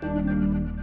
Música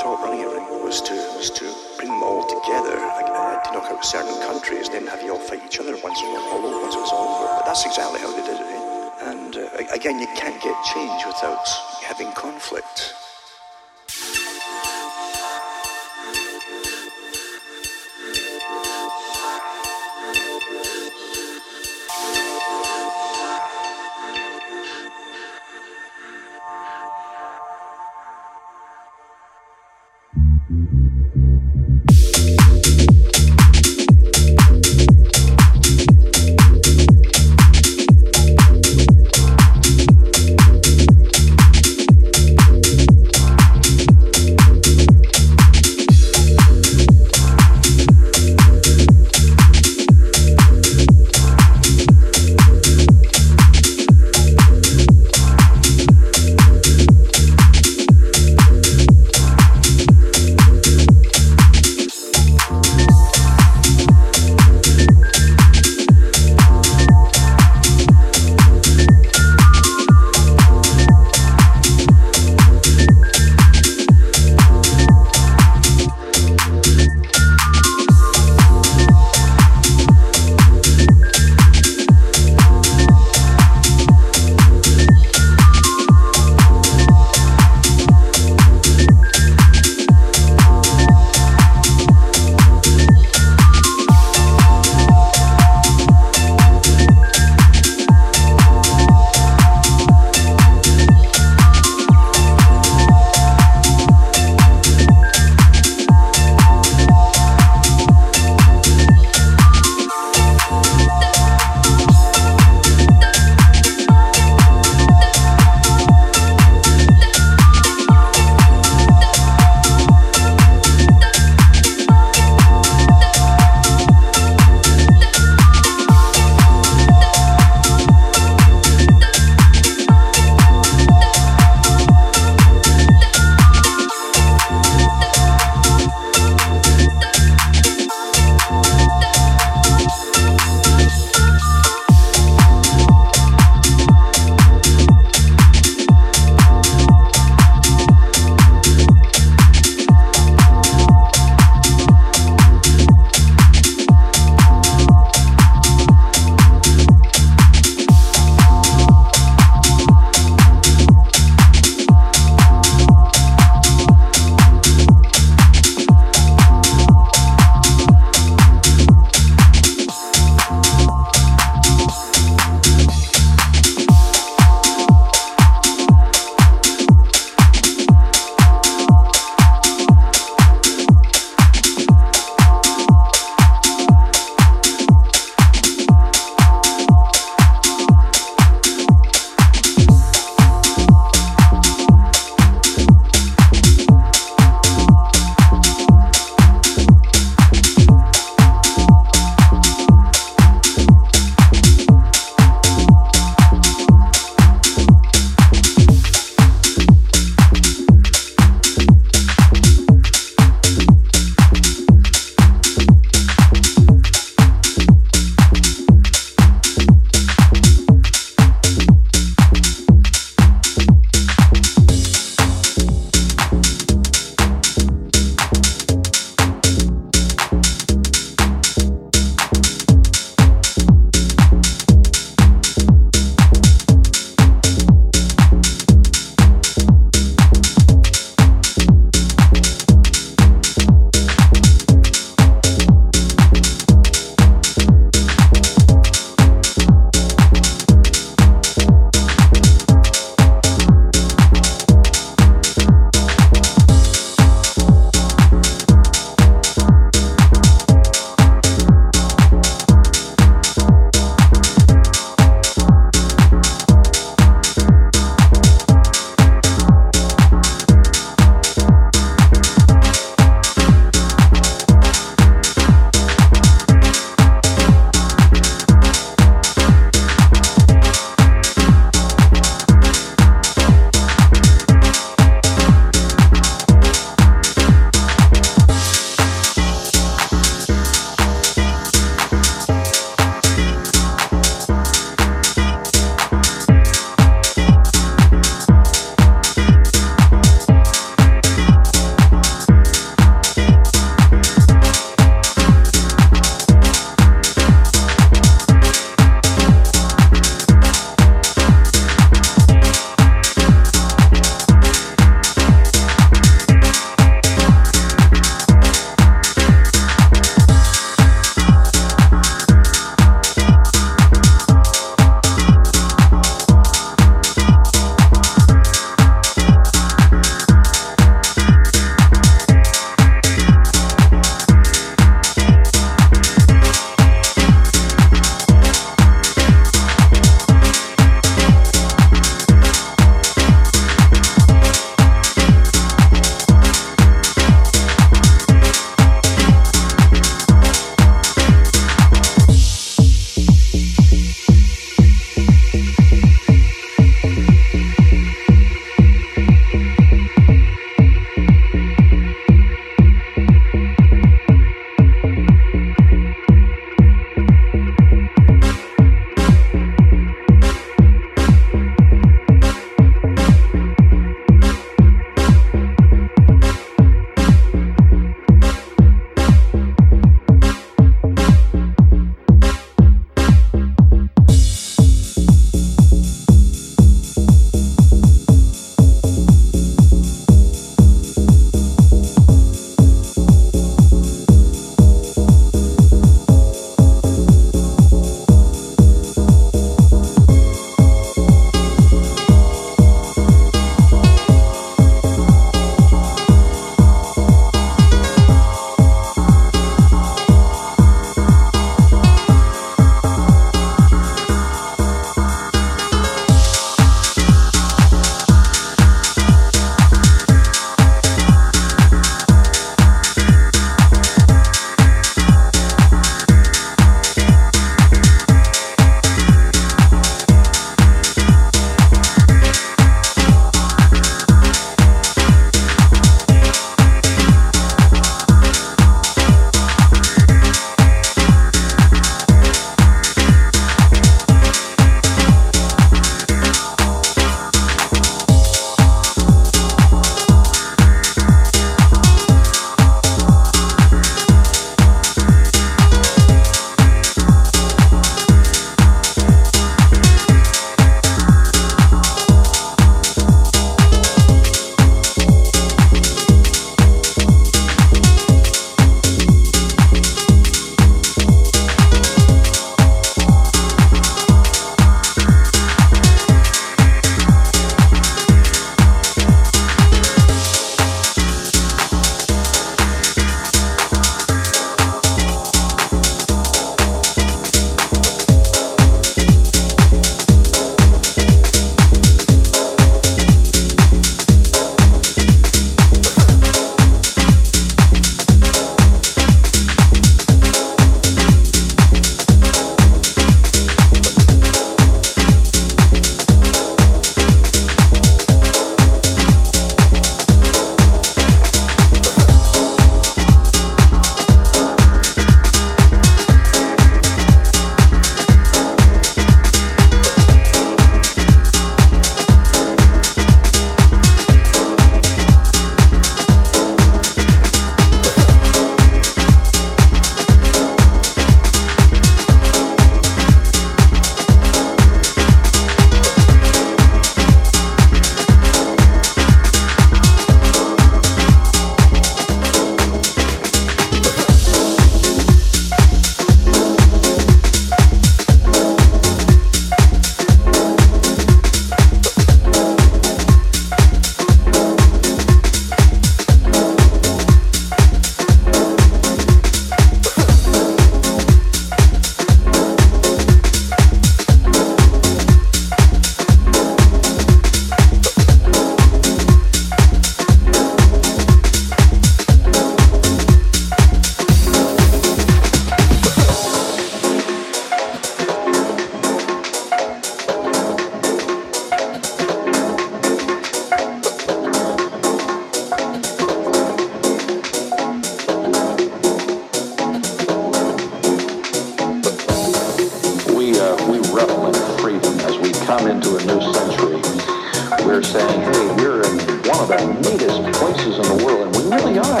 of the neatest places in the world, and we really are.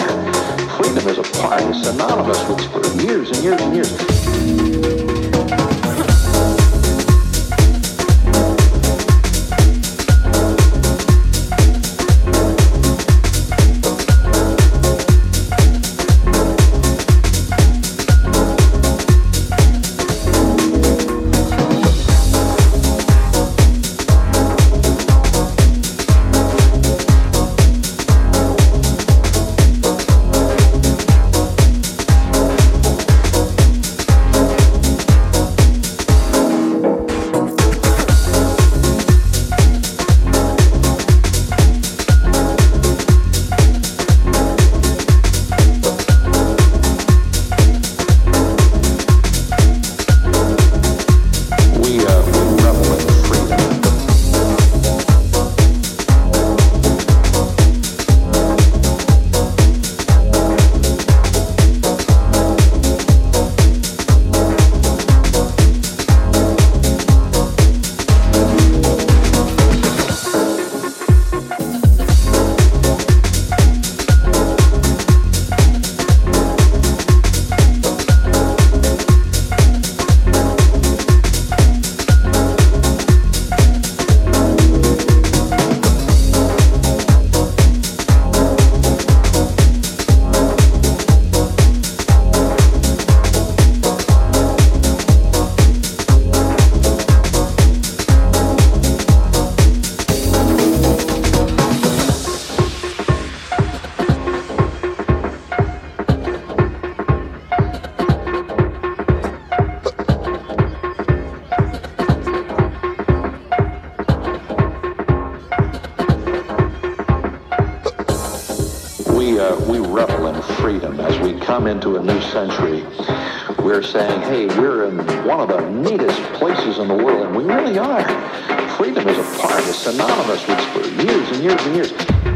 Freedom is a part, it's synonymous with for years and years and years. Freedom as we come into a new century. We're saying, hey, we're in one of the neatest places in the world, and we really are. Freedom is a part, it's synonymous with for years and years and years.